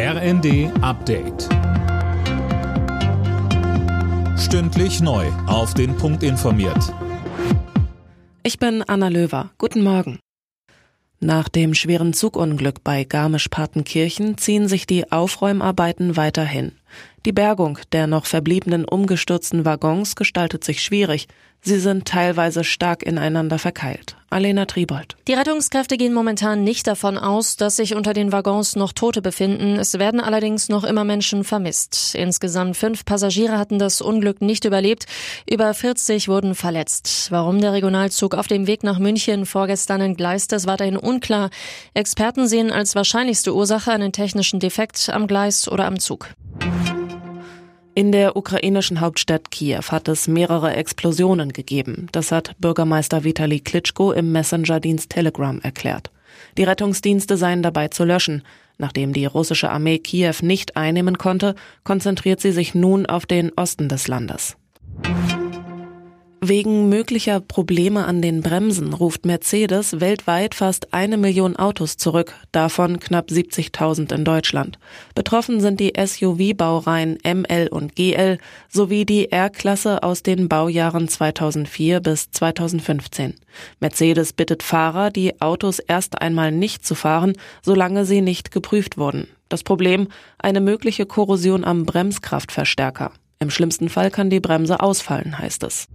RND Update. Stündlich neu. Auf den Punkt informiert. Ich bin Anna Löwer. Guten Morgen. Nach dem schweren Zugunglück bei Garmisch-Partenkirchen ziehen sich die Aufräumarbeiten weiterhin. Die Bergung der noch verbliebenen umgestürzten Waggons gestaltet sich schwierig. Sie sind teilweise stark ineinander verkeilt. Alena Tribold. Die Rettungskräfte gehen momentan nicht davon aus, dass sich unter den Waggons noch Tote befinden. Es werden allerdings noch immer Menschen vermisst. Insgesamt fünf Passagiere hatten das Unglück nicht überlebt. Über 40 wurden verletzt. Warum der Regionalzug auf dem Weg nach München vorgestern entgleist ist, weiterhin unklar. Experten sehen als wahrscheinlichste Ursache einen technischen Defekt am Gleis oder am Zug. In der ukrainischen Hauptstadt Kiew hat es mehrere Explosionen gegeben. Das hat Bürgermeister Vitali Klitschko im Messenger-Dienst Telegram erklärt. Die Rettungsdienste seien dabei zu löschen. Nachdem die russische Armee Kiew nicht einnehmen konnte, konzentriert sie sich nun auf den Osten des Landes. Wegen möglicher Probleme an den Bremsen ruft Mercedes weltweit fast eine Million Autos zurück, davon knapp 70.000 in Deutschland. Betroffen sind die SUV-Baureihen ML und GL sowie die R-Klasse aus den Baujahren 2004 bis 2015. Mercedes bittet Fahrer, die Autos erst einmal nicht zu fahren, solange sie nicht geprüft wurden. Das Problem? Eine mögliche Korrosion am Bremskraftverstärker. Im schlimmsten Fall kann die Bremse ausfallen, heißt es.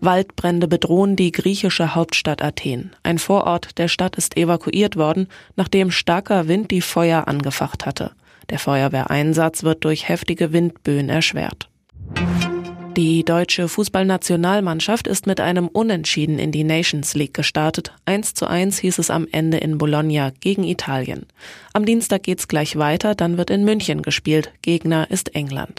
Waldbrände bedrohen die griechische Hauptstadt Athen. Ein Vorort der Stadt ist evakuiert worden, nachdem starker Wind die Feuer angefacht hatte. Der Feuerwehreinsatz wird durch heftige Windböen erschwert. Die deutsche Fußballnationalmannschaft ist mit einem Unentschieden in die Nations League gestartet. 1 zu 1 hieß es am Ende in Bologna gegen Italien. Am Dienstag geht's gleich weiter, dann wird in München gespielt. Gegner ist England.